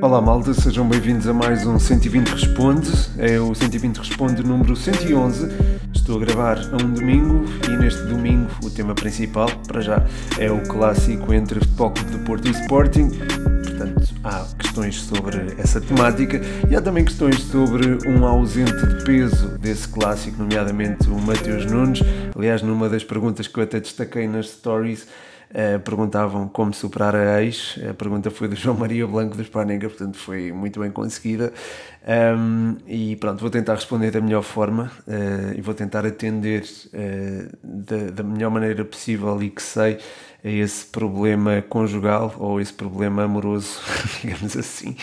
Olá malta, sejam bem-vindos a mais um 120 Responde. É o 120 Responde número 111. Estou a gravar a um domingo e neste domingo o tema principal, para já, é o clássico entre Futebol Clube do Porto e Sporting. Portanto, há questões sobre essa temática e há também questões sobre um ausente de peso desse clássico, nomeadamente o Mateus Nunes. Aliás, numa das perguntas que eu até destaquei nas stories, Uh, perguntavam como superar a ex. A pergunta foi do João Maria Blanco do Spanenga, portanto foi muito bem conseguida. Um, e pronto, vou tentar responder da melhor forma uh, e vou tentar atender uh, da, da, melhor maneira possível e que sei a esse problema conjugal ou esse problema amoroso, digamos assim.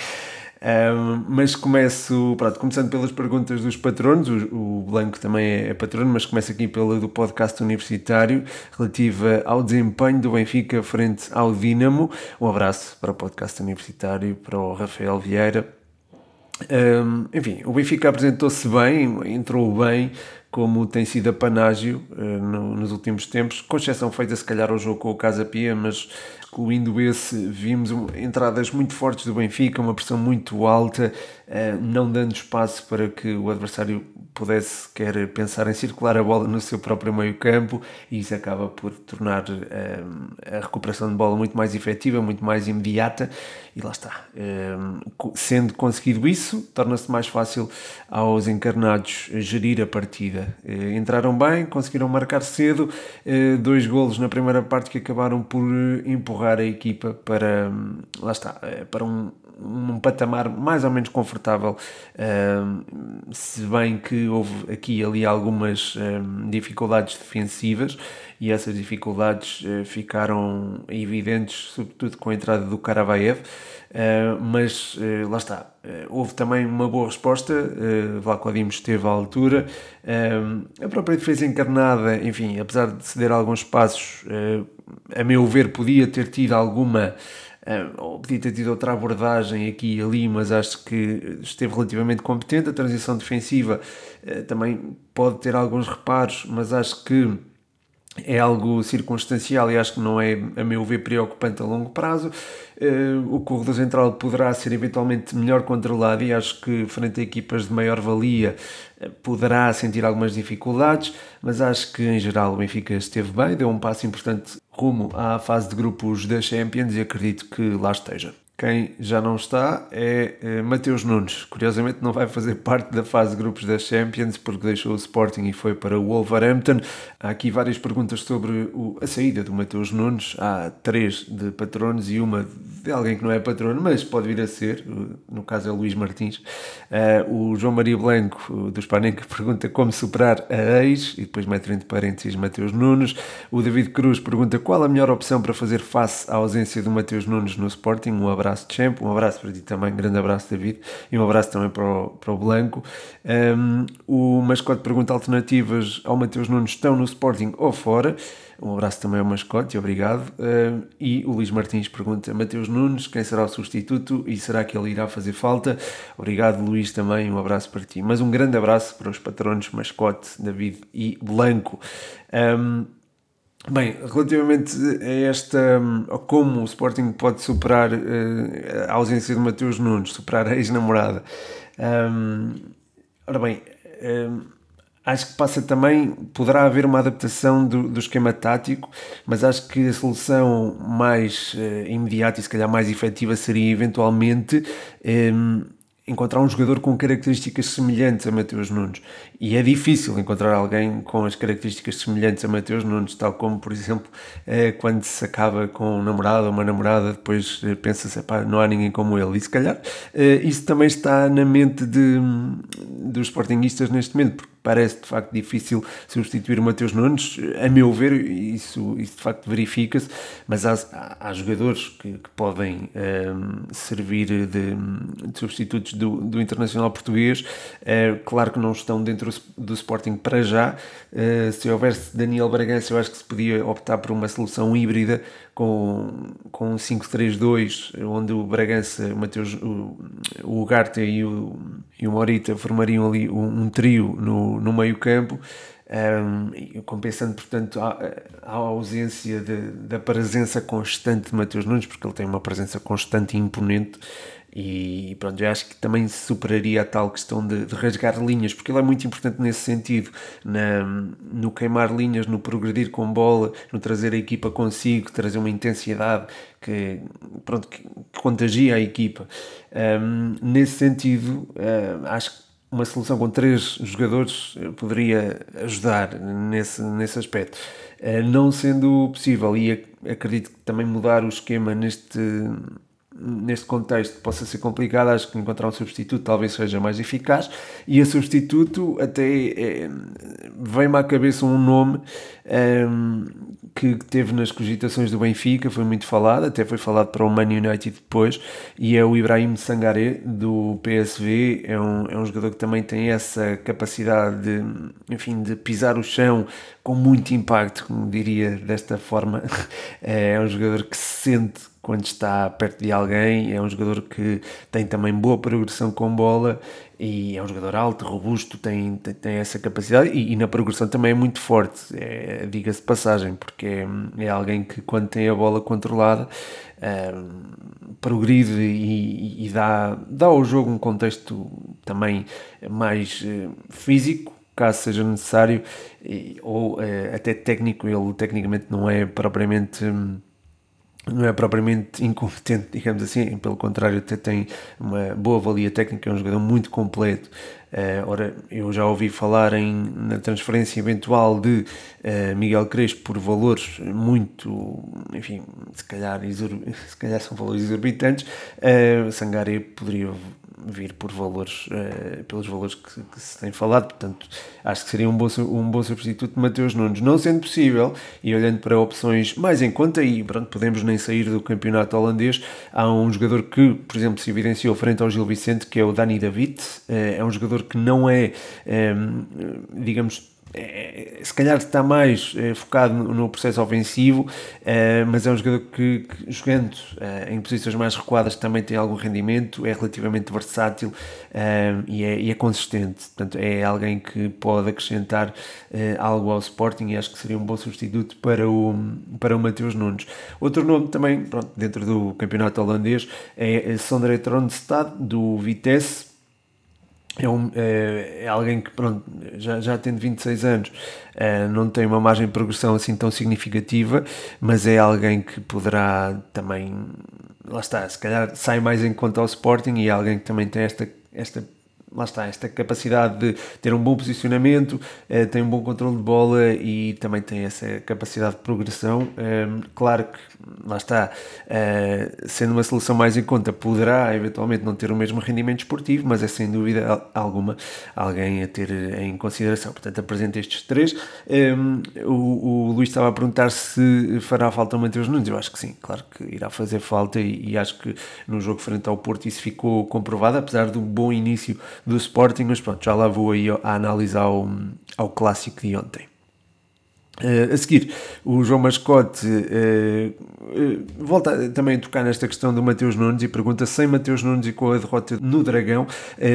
Mas começo, pronto, começando pelas perguntas dos patronos, o, o Blanco também é, é patrono, mas começo aqui pela do podcast universitário, relativa ao desempenho do Benfica frente ao Dinamo. Um abraço para o podcast universitário, para o Rafael Vieira. Um, enfim, o Benfica apresentou-se bem, entrou bem, como tem sido a panágio uh, no, nos últimos tempos, com exceção feita se calhar ao jogo com o Casa Pia, mas excluindo esse, vimos entradas muito fortes do Benfica, uma pressão muito alta, não dando espaço para que o adversário pudesse quer pensar em circular a bola no seu próprio meio campo e isso acaba por tornar uh, a recuperação de bola muito mais efetiva, muito mais imediata e lá está. sendo conseguido isso, torna-se mais fácil aos encarnados gerir a partida eh, entraram bem, conseguiram marcar cedo, eh, dois golos na primeira parte que acabaram por eh, empurrar a equipa para, hum, lá está, para um, um patamar mais ou menos confortável, se bem que houve aqui e ali algumas hum, dificuldades defensivas e essas dificuldades ficaram evidentes, sobretudo com a entrada do Karavaev. Uh, mas uh, lá está, houve também uma boa resposta, uh, esteve à altura, a própria defesa encarnada, enfim, apesar de ceder alguns passos, a meu ver, podia ter tido alguma, ou podia ter tido outra abordagem aqui e ali, mas acho que esteve relativamente competente. A transição defensiva também pode ter alguns reparos, mas acho que é algo circunstancial e acho que não é, a meu ver, preocupante a longo prazo. Uh, o corredor central poderá ser eventualmente melhor controlado e acho que, frente a equipas de maior valia, uh, poderá sentir algumas dificuldades, mas acho que, em geral, o Benfica esteve bem, deu um passo importante rumo à fase de grupos da Champions e acredito que lá esteja. Quem já não está é, é Mateus Nunes. Curiosamente não vai fazer parte da fase de grupos da Champions porque deixou o Sporting e foi para o Wolverhampton. Há aqui várias perguntas sobre o, a saída do Mateus Nunes. Há três de patronos e uma de alguém que não é patrono, mas pode vir a ser. No caso é Luís Martins. Uh, o João Maria Blanco, do Spanenka, pergunta como superar a ex e depois mete entre parênteses Mateus Nunes. O David Cruz pergunta qual a melhor opção para fazer face à ausência do Mateus Nunes no Sporting. Um abraço abraço, Champ, um abraço para ti também, um grande abraço, David, e um abraço também para o, para o Blanco. Um, o mascote pergunta alternativas ao Mateus Nunes: estão no Sporting ou fora? Um abraço também ao mascote, obrigado. Um, e o Luís Martins pergunta: Mateus Nunes, quem será o substituto e será que ele irá fazer falta? Obrigado, Luís, também. Um abraço para ti. Mas um grande abraço para os patronos mascote, David e Blanco. Um, Bem, relativamente a esta, a como o Sporting pode superar uh, a ausência de Mateus Nunes, superar a ex-namorada. Um, ora bem, um, acho que passa também, poderá haver uma adaptação do, do esquema tático, mas acho que a solução mais uh, imediata e se calhar mais efetiva seria eventualmente um, encontrar um jogador com características semelhantes a Mateus Nunes. E é difícil encontrar alguém com as características semelhantes a Mateus Nunes, tal como, por exemplo, é quando se acaba com um namorado ou uma namorada, depois eh, pensa-se, não há ninguém como ele. E se calhar eh, isso também está na mente de, dos sportinguistas neste momento, porque parece de facto difícil substituir Mateus Nunes. A meu ver, isso, isso de facto verifica-se, mas há, há, jogadores que, que podem um, servir de, de, substitutos do, do internacional português. Uh, claro que não estão dentro do Sporting para já. Uh, se houvesse Daniel Bragança, eu acho que se podia optar por uma solução híbrida com, com um 5-3-2, onde o Bragança, o, Mateus, o, o Ugarte e o, e o Morita formariam ali um, um trio no, no meio campo, um, compensando, portanto, a, a ausência de, da presença constante de Mateus Nunes, porque ele tem uma presença constante e imponente, E pronto, eu acho que também superaria a tal questão de, de rasgar linhas, porque ele é muito importante nesse sentido, na, no queimar linhas, no progredir com bola, no trazer a equipa consigo, trazer uma intensidade que, pronto, que, que contagia a equipa. Um, nesse sentido, uh, acho que uma solução com três jogadores poderia ajudar nesse, nesse aspecto. Uh, não sendo possível, e acredito que também mudar o esquema neste neste contexto possa ser complicado, acho que encontrar um substituto talvez seja mais eficaz. E a substituto, até é, vem-me à cabeça um nome um, que teve nas cogitações do Benfica, foi muito falado, até foi falado para o Man United depois, e é o Ibrahim Sangaré do PSV. É um, é um jogador que também tem essa capacidade de, enfim, de pisar o chão com muito impacto, como diria desta forma. É um jogador que se sente quando está perto de alguém. É um jogador que tem também boa progressão com bola e é um jogador alto, robusto, tem, tem, tem essa capacidade e, e, na progressão também é muito forte, é, diga-se passagem, porque é, é, alguém que quando tem a bola controlada é, progride e, e, dá, dá ao jogo um contexto também mais é, físico caso seja necessário, ou é, até técnico, ele tecnicamente não é propriamente hum, não é propriamente incompetente, digamos assim, pelo contrário, até tem uma boa valia técnica, é um jogador muito completo. Uh, ora, eu já ouvi falar em, na transferência eventual de uh, Miguel Crespo por valores muito, enfim, se calhar, se calhar são valores exorbitantes. Uh, Sangaré poderia vir por valores, uh, pelos valores que, que, se tem falado, portanto acho que seria um bom, um bom substituto de Mateus Nunes, não sendo possível, e olhando para opções mais em conta, e pronto, podemos nem sair do campeonato holandês, há um jogador que, por exemplo, se evidenciou frente ao Gil Vicente, que é o Dani David, uh, é um jogador que não é, um, ehm, digamos, é, se calhar está mais é, focado no, processo ofensivo, é, mas é um jogador que, que jogando é, em posições mais recuadas também tem algum rendimento, é relativamente versátil e é, e, é, consistente. Portanto, é alguém que pode acrescentar algo ao Sporting e acho que seria um bom substituto para o, para o Mateus Nunes. Outro nome também, pronto, dentro do campeonato holandês, é Sondre Tronstad, do Vitesse é, um, é, é, alguém que, pronto, já, já tendo 26 anos, é, não tem uma margem de progressão assim tão significativa, mas é alguém que poderá também, lá está, se calhar sai mais em conta ao Sporting e é alguém que também tem esta, esta lá está, esta capacidade de ter um bom posicionamento, eh, tem um bom controle de bola e também tem essa capacidade de progressão. Ehm, claro que, lá está, eh, sendo uma solução mais em conta, poderá eventualmente não ter o mesmo rendimento esportivo, mas é sem dúvida alguma alguém a ter em consideração. Portanto, apresento estes três. Ehm, o, o Luís estava a perguntar se fará falta o Mateus Nunes. Eu acho que sim, claro que irá fazer falta e, e acho que no jogo frente ao Porto isso ficou comprovado, apesar do bom início do Sporting, mas pronto, já lá vou aí a analisar ao, ao clássico de ontem. Uh, a seguir, o João Mascote uh, uh, volta também a tocar nesta questão do Mateus Nunes e pergunta: sem Mateus Nunes e com a derrota no Dragão,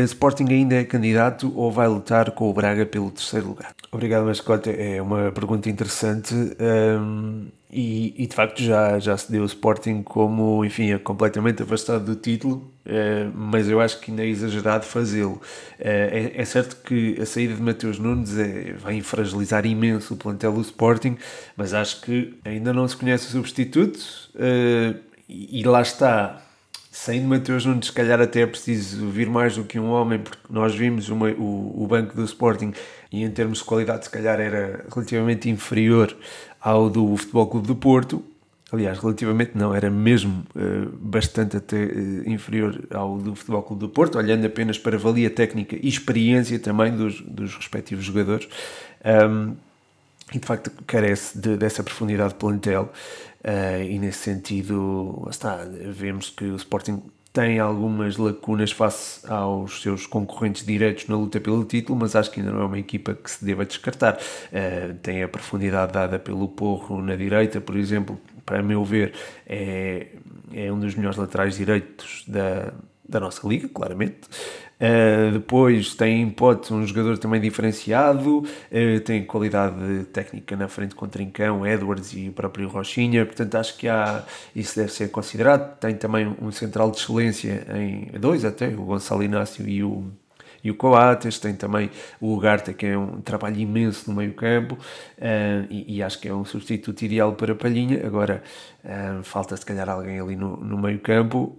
Sporting ainda é candidato ou vai lutar com o Braga pelo terceiro lugar? Obrigado, Mascote. É uma pergunta interessante. Um, e, e, de facto já, já se deu o Sporting como, enfim, é completamente afastado do título, eh, mas eu acho que ainda é exagerado fazê-lo. Eh, é, é, certo que a saída de Mateus Nunes é, vai fragilizar imenso o plantel do Sporting, mas acho que ainda não se conhece o substituto eh, e, e lá está. Saindo Mateus Nunes, se calhar até é preciso vir mais do que um homem, porque nós vimos uma, o, o banco do Sporting e em termos de qualidade, se calhar era relativamente inferior ao do Futebol Clube do Porto. Aliás, relativamente não, era mesmo uh, bastante até uh, inferior ao do Futebol Clube do Porto, olhando apenas para a valia técnica e experiência também dos, dos respectivos jogadores. Um, e de facto carece de, dessa profundidade de plantel. Uh, e nesse sentido, está, vemos que o Sporting tem algumas lacunas face aos seus concorrentes diretos na luta pelo título, mas acho que ainda não é uma equipa que se deva descartar. Uh, tem a profundidade dada pelo Porro na direita, por exemplo, para meu ver, é, é um dos melhores laterais direitos da, da nossa liga, claramente. Uh, depois tem em pote um jogador também diferenciado, uh, tem qualidade técnica na frente com Trincão, Edwards e o próprio Rochinha, portanto acho que há, isso deve ser considerado. Tem também um central de excelência em dois até, o Gonçalo Inácio e o e o Coates, tem também o Ugarte, que é um trabalho imenso no meio campo, uh, e, e, acho que é um substituto ideal para Palhinha, agora uh, falta se calhar alguém ali no, no meio campo,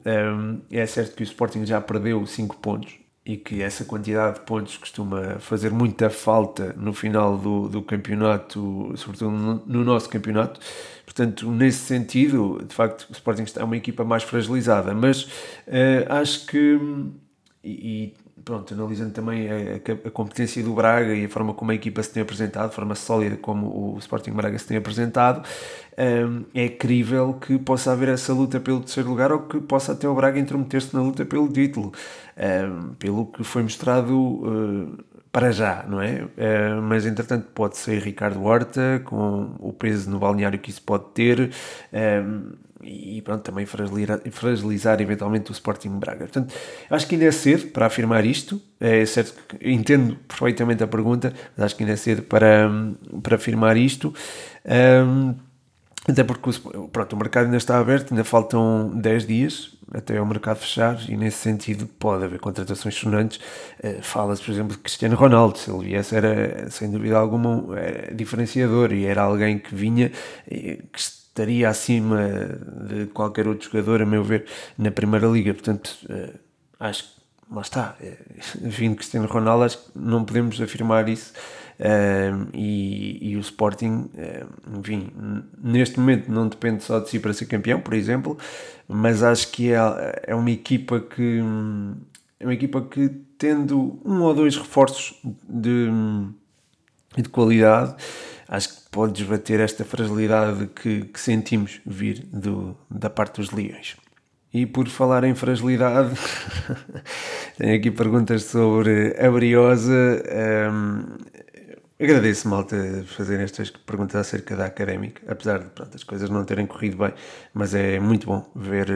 é certo que o Sporting já perdeu 5 pontos, e que essa quantidade de pontos costuma fazer muita falta no final do, do campeonato, sobretudo no, no, nosso campeonato. Portanto, nesse sentido, de facto, o Sporting está uma equipa mais fragilizada, mas uh, acho que, e, pronto, analisando também a, a, competência do Braga e a forma como a equipa se tem apresentado, a forma sólida como o Sporting Braga se tem apresentado, um, é crível que possa haver essa luta pelo terceiro lugar ou que possa até o Braga intrometer-se na luta pelo título, um, pelo que foi mostrado uh, para já, não é? Uh, mas entretanto pode ser Ricardo Horta, com o peso no balneário que isso pode ter. E pronto, também fragilizar, eventualmente o Sporting Braga. Portanto, acho que ainda é cedo para afirmar isto. É certo que entendo perfeitamente a pergunta, mas acho que ainda é cedo para, para afirmar isto. Um, até porque o, pronto, o mercado ainda está aberto, ainda faltam 10 dias até o mercado fechar e nesse sentido pode haver contratações sonantes. Uh, Fala-se, por exemplo, de Cristiano Ronaldo, se ele viesse era sem dúvida alguma é, diferenciador e era alguém que vinha que estaria acima de qualquer outro jogador, a meu ver, na Primeira Liga. Portanto, uh, acho que lá está. Uh, vindo Cristiano Ronaldo, acho que não podemos afirmar isso. Uh, e, e, o Sporting, enfim, neste momento não depende só de si para ser campeão, por exemplo, mas acho que é, é uma equipa que é uma equipa que tendo um ou dois reforços de, de qualidade acho que pode desbater esta fragilidade que, que sentimos vir do, da parte dos leões. E por falar em fragilidade, tenho aqui perguntas sobre a Briosa. Um, agradeço, malta, fazer estas perguntas acerca da académica, apesar de pronto, as coisas não terem corrido bem, mas é muito bom ver,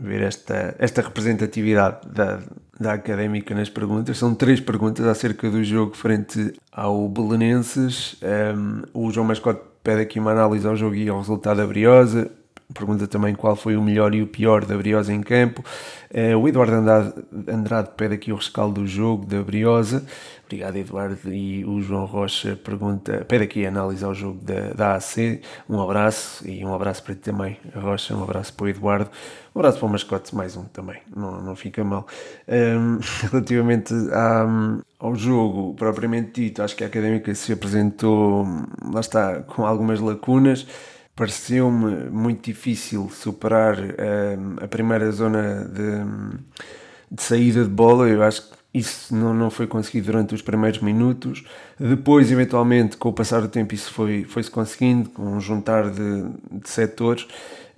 ver esta, esta representatividade da, da académica nas perguntas. São três perguntas acerca do jogo frente ao Belenenses. Um, o João Mascote pede aqui uma análise ao jogo e ao resultado da Briosa. Pergunta também qual foi o melhor e o pior da Briosa em campo. Uh, o Eduardo Andrade, Andrade pede aqui o rescaldo do jogo da Briosa. Obrigado, Eduardo. E o João Rocha pergunta, pede aqui a análise ao jogo da, da AC. Um abraço e um abraço para ti também, Rocha. Um abraço para o Eduardo. Um abraço para o mascote, mais um também. Não, não fica mal. Um, relativamente à, ao jogo propriamente dito, acho que a Académica se apresentou, lá está, com algumas lacunas. Pareceu-me muito difícil superar um, a primeira zona de, de saída de bola. Eu acho que isso não, não foi conseguido durante os primeiros minutos. Depois, eventualmente, com o passar do tempo, isso foi, foi-se conseguindo, com um juntar de, de setores.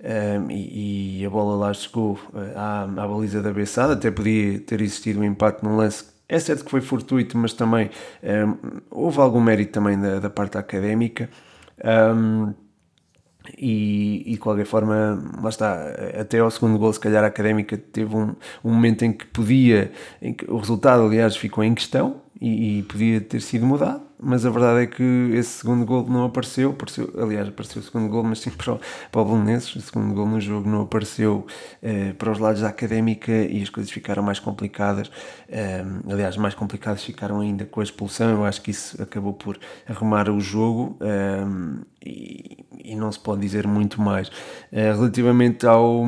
Um, ehm, e, e, a bola lá chegou eh, à, à baliza da Bessada. Até podia ter existido um empate num lance. É certo que foi fortuito, mas também um, ehm, houve algum mérito também da, da parte académica. Um, ehm, e, e, de qualquer forma, lá está, até ao segundo gol, se calhar a Académica teve um, um momento em que podia, em que o resultado, aliás, ficou em questão e, e podia ter sido mudado, mas a verdade é que esse segundo gol não apareceu, apareceu aliás, apareceu o segundo gol, mas sim para o, para o Belenenses, o segundo gol no jogo não apareceu eh, para os lados da Académica e as coisas ficaram mais complicadas, eh, aliás, mais complicadas ficaram ainda com a expulsão, eu acho que isso acabou por arrumar o jogo eh, e, e, não se pode dizer muito mais. relativamente ao,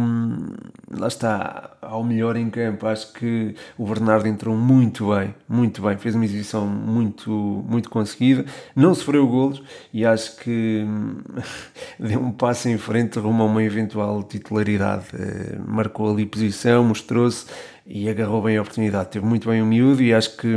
lá está, ao melhor em campo, acho que o Bernardo entrou muito bem, muito bem, fez uma exibição muito, muito conseguida, não sofreu golos e acho que deu um passo em frente rumo a uma eventual titularidade. Eh, marcou ali posição, mostrou-se e agarrou bem a oportunidade. Teve muito bem o miúdo e acho que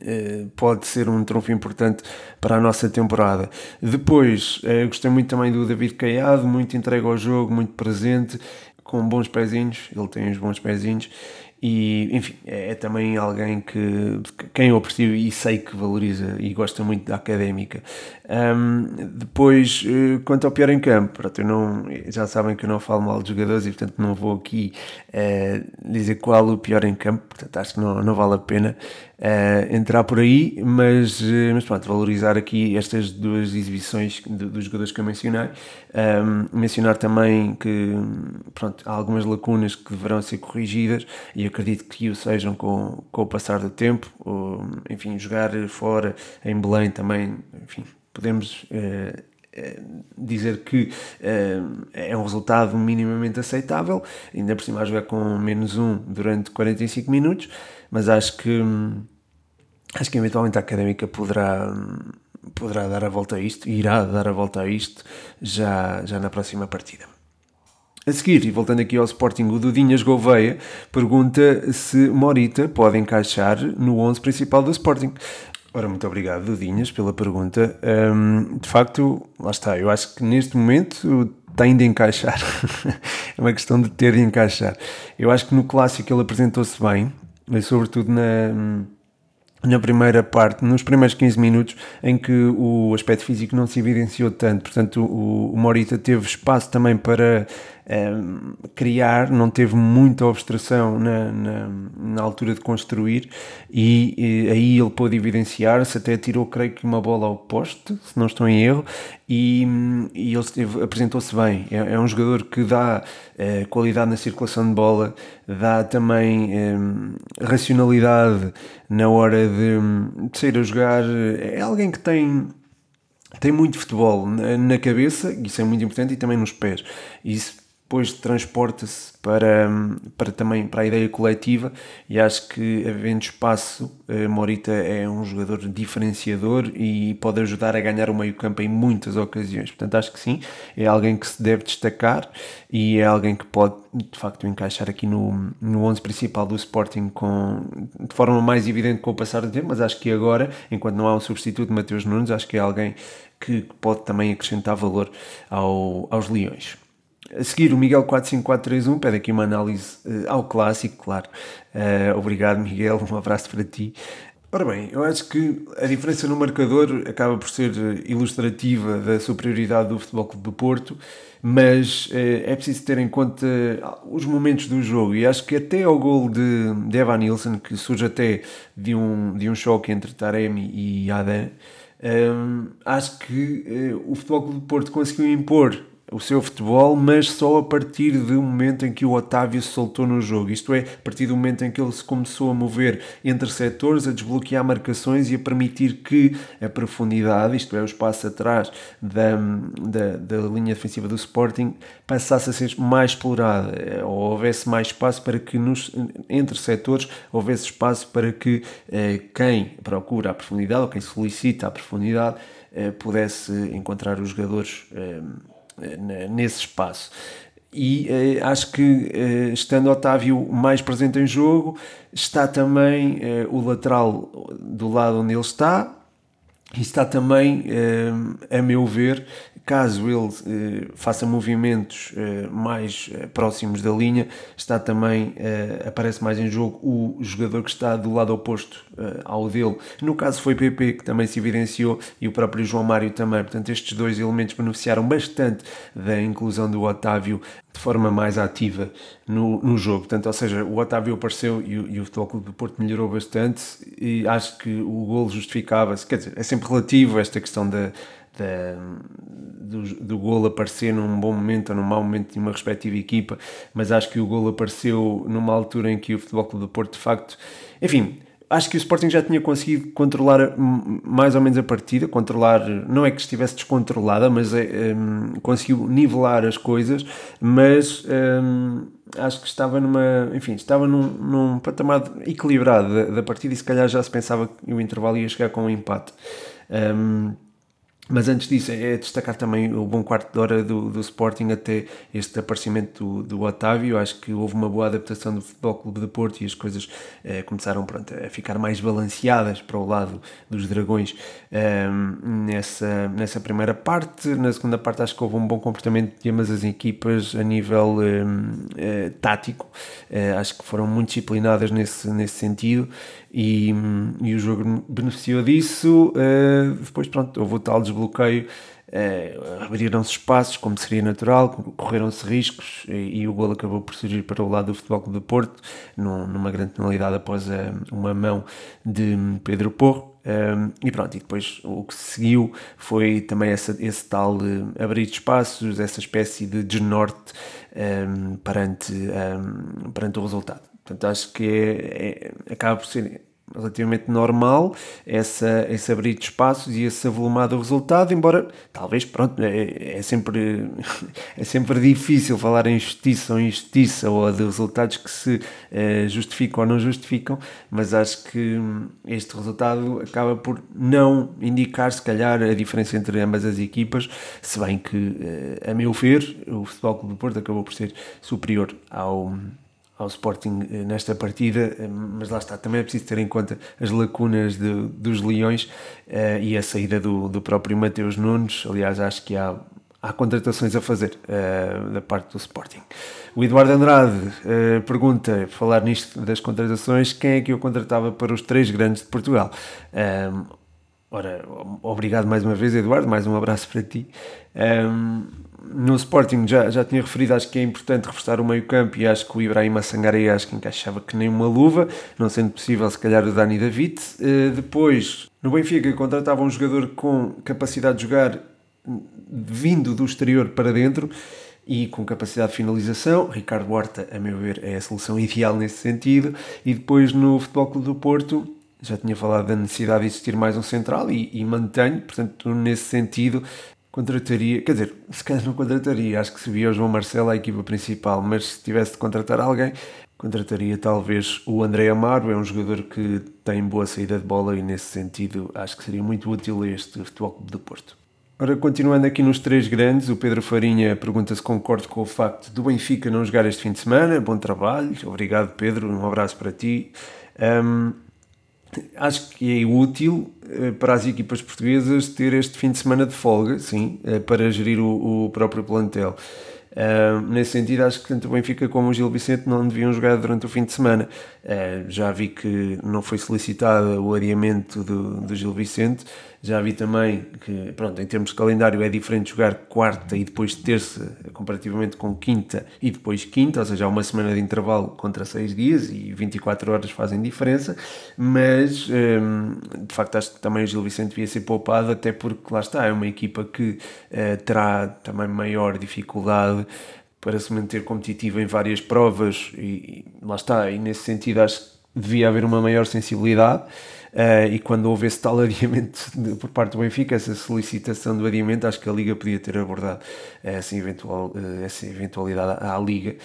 eh, pode ser um trunfo importante para a nossa temporada. Depois, eh, gostei muito também do David Caiado, muito entregue ao jogo, muito presente, com bons pezinhos, ele tem uns bons pezinhos e enfim, é, é, também alguém que quem eu aprecio e sei que valoriza e gosta muito da académica. Um, depois, eh, quanto ao pior em campo, pronto, eu não, já sabem que eu não falo mal dos jogadores e portanto não vou aqui uh, dizer qual o pior em campo, portanto acho que não, não vale a pena uh, entrar por aí, mas, mas pronto, valorizar aqui estas duas exibições dos jogadores que eu mencionei. Um, mencionar também que pronto, há algumas lacunas que deverão ser corrigidas e acredito que o sejam com, com o passar do tempo. Ou, enfim, jogar fora em Belém também, enfim, podemos. Uh, dizer que uh, é um resultado minimamente aceitável, ainda por cima a jogar com menos um durante 45 minutos, mas acho que hum, acho que eventualmente a académica poderá, poderá dar a volta a isto, irá dar a volta a isto já, já na próxima partida. A seguir, e voltando aqui ao Sporting, o Dudinhas Gouveia pergunta se Morita pode encaixar no 11 principal do Sporting. Ora, muito obrigado, Dudinhas, pela pergunta. Um, de facto, lá está, eu acho que neste momento tem de encaixar. é uma questão de ter de encaixar. Eu acho que no clássico ele apresentou-se bem, sobretudo na na primeira parte, nos primeiros 15 minutos, em que o aspecto físico não se evidenciou tanto. Portanto, o, o Morita teve espaço também para criar, não teve muita obstrução na, na, na altura de construir e, e, aí ele pôde evidenciar-se, até tirou, creio que, uma bola ao poste, se não estou em erro, e, e ele apresentou-se bem. É, é, um jogador que dá é, qualidade na circulação de bola, dá também é, racionalidade na hora de, de sair a jogar. É alguém que tem tem muito futebol na cabeça, isso é muito importante, e também nos pés. Isso depois transporta-se para, para também para a ideia coletiva e acho que havendo espaço eh, Morita é um jogador diferenciador e pode ajudar a ganhar o meio campo em muitas ocasiões, portanto acho que sim, é alguém que se deve destacar e é alguém que pode de facto encaixar aqui no, no 11 principal do Sporting com, de forma mais evidente com o passar do tempo, mas acho que agora, enquanto não há um substituto de Mateus Nunes, acho que é alguém que pode também acrescentar valor ao, aos Leões. A seguir, o Miguel 45431 pede aqui uma análise uh, ao clássico, claro. Uh, obrigado, Miguel, um abraço para ti. Ora bem, eu acho que a diferença no marcador acaba por ser eh, ilustrativa da superioridade do Futebol Clube do Porto, mas é preciso ter em conta os momentos do jogo e acho que até ao gol de, de Evan Nilsson, que surge até de um, de um choque entre Taremi e Adam, um, acho que o Futebol Clube do Porto conseguiu impor o seu futebol, mas só a partir do momento em que o Otávio se soltou no jogo. Isto é, a partir do momento em que ele se começou a mover entre setores, a desbloquear marcações e a permitir que a profundidade, isto é, o espaço atrás da, da, da linha defensiva do Sporting, passasse a ser mais explorada, ou houvesse mais espaço para que nos, entre setores houvesse espaço para que eh, quem procura a profundidade ou quem solicita a profundidade eh, pudesse encontrar os jogadores. Eh, nesse espaço. E eh, acho que eh, estando Otávio mais presente em jogo, está também eh, o lateral do lado onde ele está, está também, a meu ver, caso ele eh, faça movimentos eh, mais eh, próximos da linha, está também, aparece mais em jogo o jogador que está do lado oposto ao dele. No caso foi PP que também se evidenciou e o próprio João Mário também. Portanto, estes dois elementos beneficiaram bastante da inclusão do Otávio de forma mais ativa no, no jogo. Portanto, ou seja, o Otávio apareceu e, e o Futebol Clube do Porto melhorou bastante e acho que o gol justificava-se. Quer dizer, é sempre relativo esta questão da do, do gol aparecer num bom momento ou num mau momento de uma respectiva equipa, mas acho que o gol apareceu numa altura em que o Futebol Clube do Porto, de facto, enfim, acho que o Sporting já tinha conseguido controlar mais ou menos a partida, controlar, não é que estivesse descontrolada, mas é, um, conseguiu nivelar as coisas, mas um, acho que estava numa, enfim, estava num, num patamar equilibrado da, da, partida e se calhar já se pensava que o intervalo ia chegar com um empate. Um, Mas antes disso, é destacar também o bom quarto de hora do, do Sporting até este aparecimento do, do Otávio. Acho que houve uma boa adaptação do Futebol Clube de Porto e as coisas eh, começaram pronto, a ficar mais balanceadas para o lado dos Dragões eh, nessa, nessa primeira parte. Na segunda parte, acho que houve um bom comportamento de ambas as equipas a nível eh tático. Eh, acho que foram muito disciplinadas nesse, nesse sentido e, e o jogo beneficiou disso. Uh, depois, pronto, houve o tal desbloqueio, uh, abriram-se espaços, como seria natural, correram-se riscos e, e, o gol acabou por surgir para o lado do Futebol Clube de Porto, num, numa grande penalidade após a, eh, uma mão de Pedro Porro. Um, e pronto, e depois o que seguiu foi também essa, esse tal abrir de espaços, essa espécie de desnorte um, perante, um, perante o resultado. Portanto, acho que é, é, acaba por ser relativamente normal essa, esse abrir de espaços e esse avolumado resultado, embora talvez, pronto, é, é, sempre, é sempre difícil falar em justiça ou injustiça ou de resultados que se é, justificam ou não justificam, mas acho que este resultado acaba por não indicar, se calhar, a diferença entre ambas as equipas, se bem que, eh, a meu ver, o Futebol Clube do Porto acabou por ser superior ao ao Sporting eh, nesta partida, eh, mas lá está, também é preciso ter em conta as lacunas de, dos Leões uh, e a saída do, do próprio Mateus Nunes. Aliás, acho que há, há contratações a fazer uh, da parte do Sporting. O Eduardo Andrade uh, pergunta, falar nisto das contratações, quem é que eu contratava para os três grandes de Portugal? ora, obrigado mais uma vez, Eduardo, mais um abraço para ti. No Sporting já, já tinha referido, acho que é importante reforçar o meio-campo e acho que o Ibrahim Sangaré acho que encaixava que nem uma luva, não sendo possível, se calhar, o Dani David. Uh, depois, no Benfica, contratava um jogador com capacidade de jogar vindo do exterior para dentro e com capacidade de finalização. Ricardo Horta, a meu ver, é a solução ideal nesse sentido. E depois no Futebol Clube do Porto, já tinha falado da necessidade de existir mais um central e, e mantenho, portanto, nesse sentido, contrataria, quer dizer, se calhar não contrataria, acho que se via o João Marcelo a equipa principal, mas se tivesse de contratar alguém, contrataria talvez o André Amaro, é um jogador que tem boa saída de bola e nesse sentido acho que seria muito útil este Futebol Clube do Porto. Ora, continuando aqui nos três grandes, o Pedro Farinha pergunta se concordo com o facto do Benfica não jogar este fim de semana. Bom trabalho, obrigado Pedro, um abraço para ti. Um, acho que é útil eh, para as equipas portuguesas ter este fim de semana de folga, sim, eh, para gerir o, o próprio plantel. Uh, nesse sentido, acho que tanto o Benfica como o Gil Vicente não deviam jogar durante o fim de semana. Uh, já vi que não foi solicitado o adiamento do, do Gil Vicente, já vi também que, pronto, em termos de calendário é diferente jogar quarta e depois terça, comparativamente com quinta e depois quinta, ou seja, há uma semana de intervalo contra seis dias e 24 horas fazem diferença, mas um, de facto acho que também o Gil Vicente devia ser poupado, até porque lá está, é uma equipa que uh, terá também maior dificuldade para se manter competitivo em várias provas e, e lá está, e nesse sentido acho que devia haver uma maior sensibilidade Uh, e quando houve esse tal adiamento de, por parte do Benfica, essa solicitação do adiamento, acho que a Liga podia ter abordado essa, eventual, uh, essa eventualidade à, Liga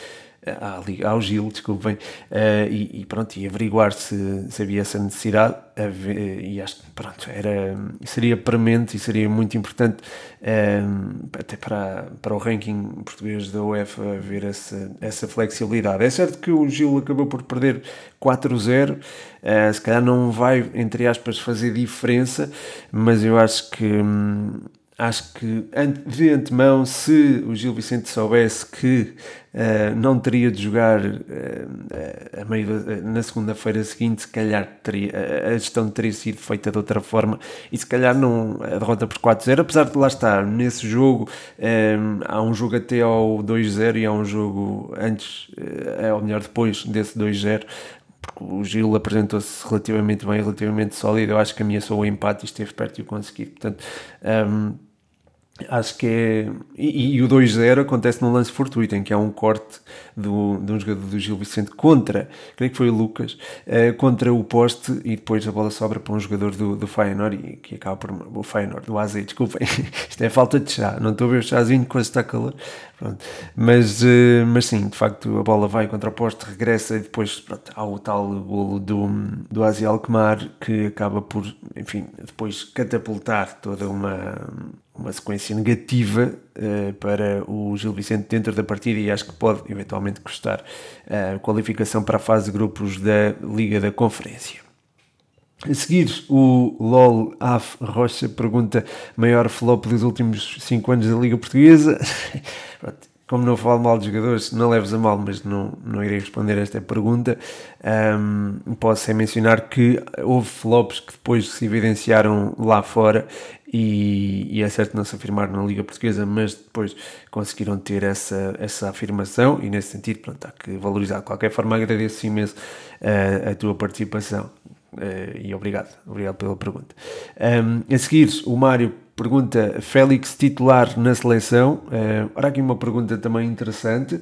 ao Gil, desculpem, uh, e, e, pronto, e averiguar se, se havia essa necessidade, e acho que pronto, era, seria premente e seria muito importante uh, até para, para o ranking português da UEFA ver essa, essa flexibilidade. É certo que o Gil acabou por perder 4-0, uh, eh, se calhar não vai, entre aspas, fazer diferença, mas eu acho que. Acho que de antemão, se o Gil Vicente soubesse que uh, não teria de jogar uh, meio de, na segunda-feira seguinte, se calhar teria, a gestão teria sido feita de outra forma e se calhar não a derrota por 4-0, apesar de lá estar nesse jogo, um, há um jogo até ao 2-0 e há um jogo antes, uh, ou melhor, depois desse 2-0, porque o Gil apresentou-se relativamente bem, relativamente sólido. Eu acho que ameaçou o empate e esteve perto de o conseguir. Portanto, um, Acho que é. E, e o 2-0 acontece num lance fortuito, em que há um corte do, de um jogador do Gil Vicente contra, creio que foi o Lucas, uh, contra o poste e depois a bola sobra para um jogador do, do Feyenoord e que acaba por. O Feyenoord, do AZ, desculpem. Isto é falta de chá, não estou a ver o chazinho quando está calor. Pronto. Mas, uh, mas sim, de facto a bola vai contra o poste, regressa e depois pronto, há o tal golo do, do Azi Alkmaar que acaba por, enfim, depois catapultar toda uma uma sequência negativa uh, para o Gil Vicente dentro da partida e acho que pode eventualmente custar a uh, qualificação para a fase de grupos da Liga da Conferência. A seguir, o LOL Af Rocha pergunta: maior flop dos últimos 5 anos da Liga Portuguesa? Como não falo mal dos jogadores, não leves a mal, mas não, não irei responder a esta pergunta. Um, posso é mencionar que houve flops que depois se evidenciaram lá fora e, e, é certo não se afirmar na Liga Portuguesa, mas depois conseguiram ter essa, essa afirmação e nesse sentido, pronto, há que valorizar. De qualquer forma, agradeço imenso a tua participação uh, e obrigado, obrigado pela pergunta. Um, a seguir, o Mário pergunta Félix titular na seleção. Uh, ora, aqui uma pergunta também interessante.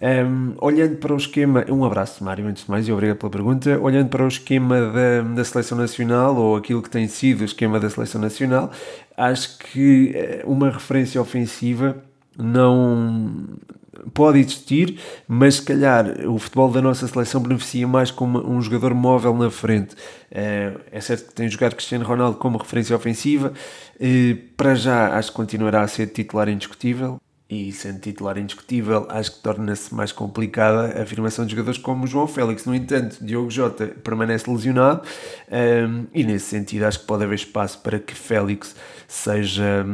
Um, olhando para o esquema, um abraço, Mário, antes de mais, e obrigado pela pergunta. Olhando para o esquema da, da seleção nacional, ou aquilo que tem sido o esquema da seleção nacional, acho que eh, uma referência ofensiva não pode existir, mas se calhar o futebol da nossa seleção beneficia mais com um jogador móvel na frente. Eh, é certo que tem jogado Cristiano Ronaldo como referência ofensiva, eh, para já acho que continuará a ser titular indiscutível e sendo titular indiscutível, acho que torna-se mais complicada a afirmação de jogadores como o João Félix. No entanto, Diogo Jota permanece lesionado um, e, nesse sentido, acho que pode haver espaço para que Félix seja,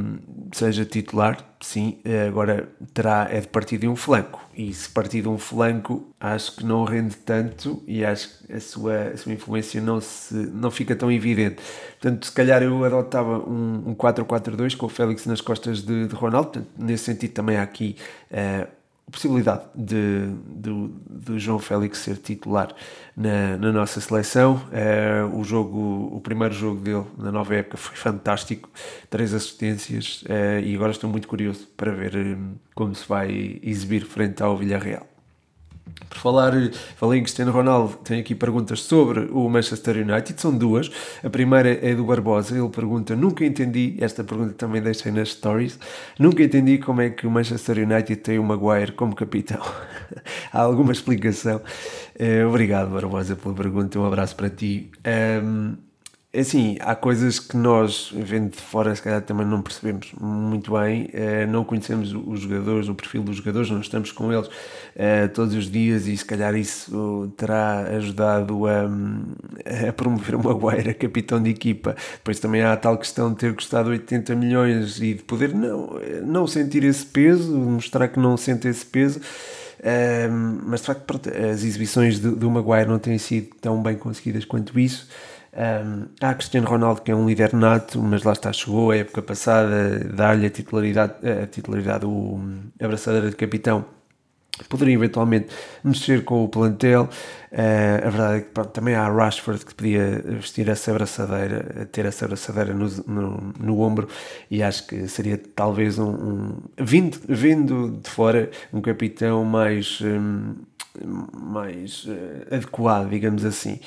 seja titular sim, agora terá é de partir de um flanco. E se partir de um flanco, acho que não rende tanto e acho que a sua, a sua influência não, se, não fica tão evidente. Portanto, se calhar eu adotava um, um 4-4-2 com o Félix nas costas de, de Ronaldo. Portanto, nesse sentido, também há aqui. Uh, possibilidade de, de, João Félix ser titular na, na nossa seleção. Uh, o jogo, o primeiro jogo dele na nova época foi fantástico, três assistências uh, e agora estou muito curioso para ver um, como se vai exibir frente ao Villarreal. Por falar, falei em Cristiano Ronaldo, tenho aqui perguntas sobre o Manchester United, são duas. A primeira é do Barbosa, ele pergunta: Nunca entendi, esta pergunta também deixei nas stories, nunca entendi como é que o Manchester United tem o Maguire como capitão. Há alguma explicação? Uh, obrigado, Barbosa, pela pergunta, um abraço para ti. Um, assim, há coisas que nós, vendo de fora, se calhar também não percebemos muito bem, uh, não conhecemos os jogadores, o perfil dos jogadores, não estamos com eles uh, todos os dias e se calhar isso terá ajudado a, a promover o Maguire a capitão de equipa. Depois também há a tal questão de ter custado 80 milhões e de poder não, não sentir esse peso, mostrar que não sente esse peso. Mas de facto, as exibições do Maguire não têm sido tão bem conseguidas quanto isso. Um, há Cristiano Ronaldo que é um líder nato, mas lá está, chegou a época passada, dar-lhe a titularidade, a titularidade, o, abraçadeira de capitão. Poderia eventualmente mexer com o plantel. Uh, a verdade é que pronto, também há Rashford que podia vestir essa abraçadeira, ter essa abraçadeira no, no, no ombro, e acho que seria talvez um, um vindo, vindo de fora, um capitão mais, um, mais uh, adequado, digamos assim.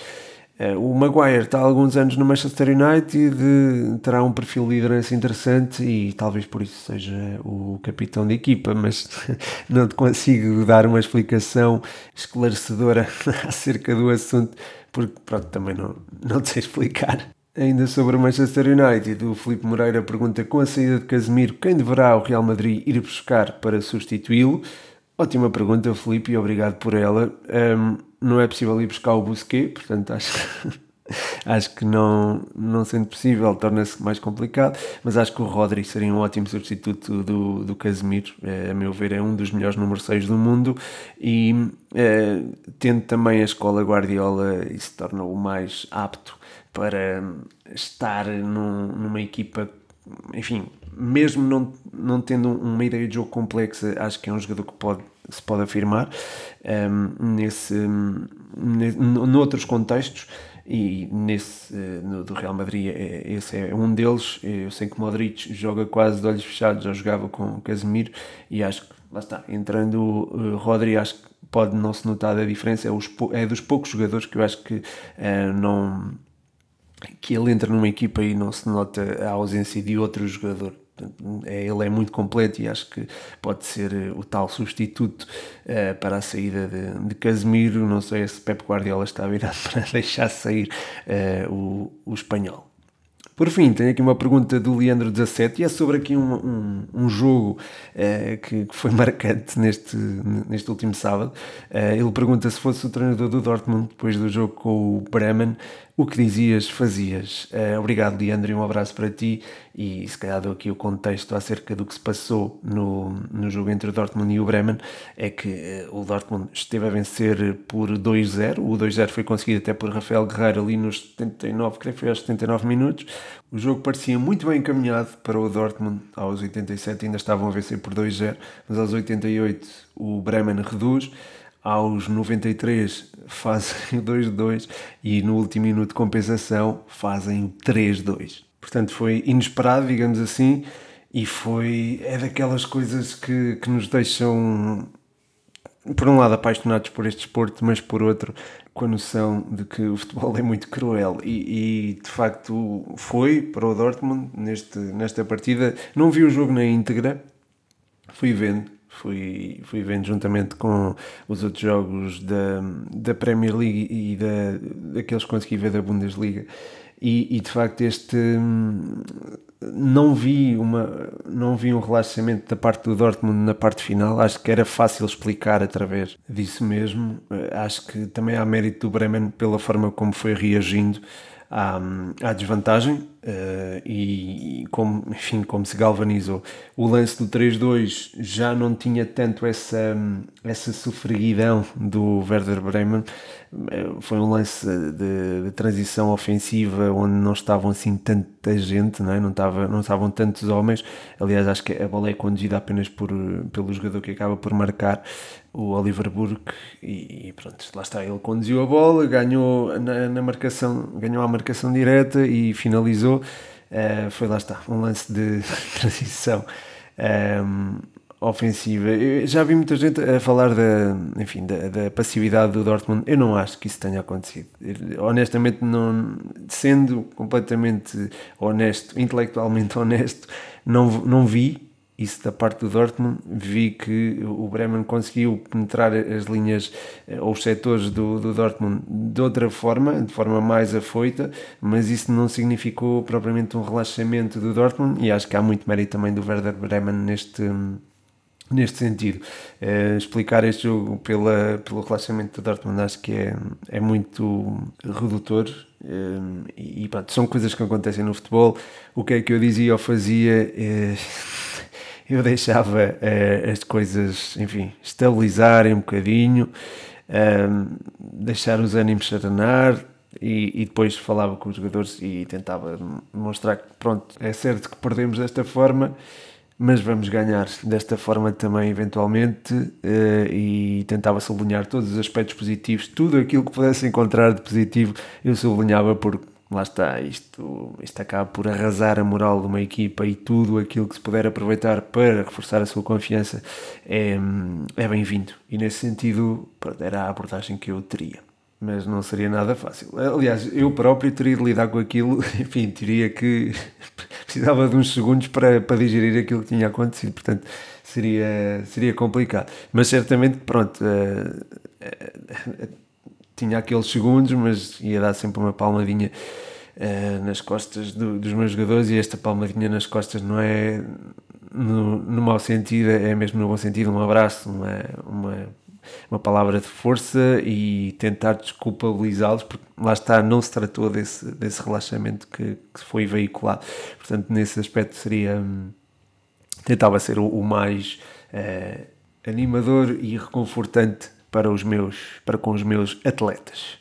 Eh, o Maguire está há alguns anos no Manchester United, terá um perfil de liderança interessante e talvez por isso seja o capitão da equipa, mas não te consigo dar uma explicação esclarecedora acerca do assunto, porque pronto, também não, não sei explicar. Ainda sobre o Manchester United, o Felipe Moreira pergunta com a saída de Casemiro quem deverá o Real Madrid ir buscar para substituí-lo? Ótima pergunta, Felipe, e obrigado por ela. Um, não é possível ir buscar o Busquet, portanto acho, acho que não, não sendo possível torna-se mais complicado, mas acho que o Rodri seria um ótimo substituto do, do Casemiro, é, a meu ver é um dos melhores número 6 do mundo e é, tendo também a escola Guardiola isso torna-o mais apto para estar num, numa equipa enfim, mesmo não, não tendo uma ideia de jogo complexa, acho que é um jogador que pode, se pode afirmar um, nesse, nesse, noutros contextos. e nesse no, do Real Madrid esse é um deles. Eu sei que Modric joga quase de olhos fechados, já jogava com Casemiro e acho que lá está, entrando uh, Rodri, acho que pode não se notar a diferença. É, os, é dos poucos jogadores que eu acho que uh, não que ele entra numa equipa e não se nota a ausência de outro jogador. É, ele é muito completo e acho que pode ser eh, o tal substituto uh, para a saída de, de, Casemiro. Não sei se Pep Guardiola está virado para deixar sair uh, o, o espanhol. Por fim, tenho aqui uma pergunta do Leandro17 e é sobre aqui um, um, um jogo uh, que, que, foi marcante neste, neste último sábado. Uh, ele pergunta se fosse o treinador do Dortmund depois do jogo com o Bremen, o que dizias, fazias. Uh, obrigado, Leandro, e um abraço para ti. E se calhar dou aqui o contexto acerca do que se passou no, no jogo entre o Dortmund e o Bremen. É que uh, o Dortmund esteve a vencer por 2-0. O 2-0 foi conseguido até por Rafael Guerreiro ali nos 79, creio que foi aos 79 minutos. O jogo parecia muito bem encaminhado para o Dortmund. Aos 87 ainda estavam a vencer por 2-0, mas aos 88 o Bremen reduz aos 93 fazem o 2-2 e no último minuto de compensação fazem o 3-2. Portanto, foi inesperado, digamos assim, e foi. é daquelas coisas que, que nos deixam, por um lado, apaixonados por este desporto, mas por outro, com a noção de que o futebol é muito cruel. E, e de facto foi para o Dortmund neste, nesta partida. Não vi o jogo na íntegra, fui vendo fui, fui vendo juntamente com os outros jogos da, da Premier League e da, daqueles que consegui ver da Bundesliga. E, e, de facto este não vi uma não vi um relaxamento da parte do Dortmund na parte final. Acho que era fácil explicar através disso mesmo. Acho que também há mérito do Bremen pela forma como foi reagindo à, à desvantagem uh, e, e, como, enfim, como se galvanizou. O lance do 3-2 já não tinha tanto essa, essa sofreguidão do Werder Bremen, eh, foi um lance de, de, transição ofensiva onde não estavam assim tanta gente, não, é? não, estava, não estavam tantos homens. Aliás, acho que a bola é conduzida apenas por, pelo jogador que acaba por marcar, o Oliver Burke, e, e pronto, lá está. Ele conduziu a bola, ganhou na, na marcação, ganhou a marcação direta e finalizou. Uh, foi lá está, um lance de transição. Um, ofensiva. Eu já vi muita gente a falar da, enfim, da, da, passividade do Dortmund. Eu não acho que isso tenha acontecido. Honestamente, não, sendo completamente honesto, intelectualmente honesto, não, não vi isso da parte do Dortmund. Vi que o Bremen conseguiu penetrar as linhas eh, ou os setores do, do Dortmund de outra forma, de forma mais afoita, mas isso não significou propriamente um relaxamento do Dortmund e acho que há muito mérito também do Werder Bremen neste neste sentido. Uh, explicar este jogo pela, pelo relaxamento do Dortmund acho que é, é muito redutor uh, e pronto, são coisas que acontecem no futebol. O que é que eu dizia ou fazia? Uh, eu deixava as coisas, enfim, estabilizarem um bocadinho, deixar os ânimos serenar, e, e, depois falava com os jogadores e tentava mostrar que pronto, é certo que perdemos desta forma mas vamos ganhar desta forma também, eventualmente, uh, e tentava sublinhar todos os aspectos positivos, tudo aquilo que pudesse encontrar de positivo, eu sublinhava porque lá está, isto, isto acaba por arrasar a moral de uma equipa e tudo aquilo que se puder aproveitar para reforçar a sua confiança é, é bem-vindo. E nesse sentido, era a abordagem que eu teria mas não seria nada fácil. Aliás, eu próprio teria de lidar com aquilo, enfim, teria que. precisava de uns segundos para, para digerir aquilo que tinha acontecido, portanto seria, seria complicado. Mas certamente, pronto, uh, uh, tinha aqueles segundos, mas ia dar sempre uma palmadinha uh, nas costas do, dos meus jogadores e esta palmadinha nas costas não é no, no mau sentido, é mesmo no bom sentido, um abraço, uma, uma uma palavra de força e tentar desculpabilizá-los, porque lá está, não se tratou desse, desse relaxamento que, que foi veiculado. Portanto, nesse aspecto seria. Hum, tentava ser o, o mais uh, animador e reconfortante para os meus, para com os meus atletas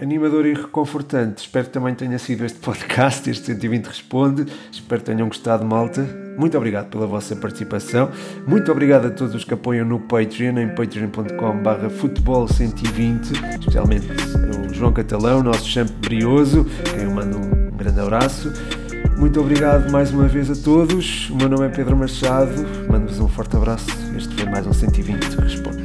animador e reconfortante. Espero que também tenha sido este podcast, este 120 Responde. Espero que tenham gostado, malta. Muito obrigado pela vossa participação. Muito obrigado a todos os que apoiam no Patreon, em patreon.com/futebol120, especialmente os João Catalão, nosso champ brioso, quem eu mando um grande abraço. Muito obrigado mais uma vez a todos. O meu nome é Pedro Machado. Mando-vos um forte abraço. Este foi mais um 120 Responde.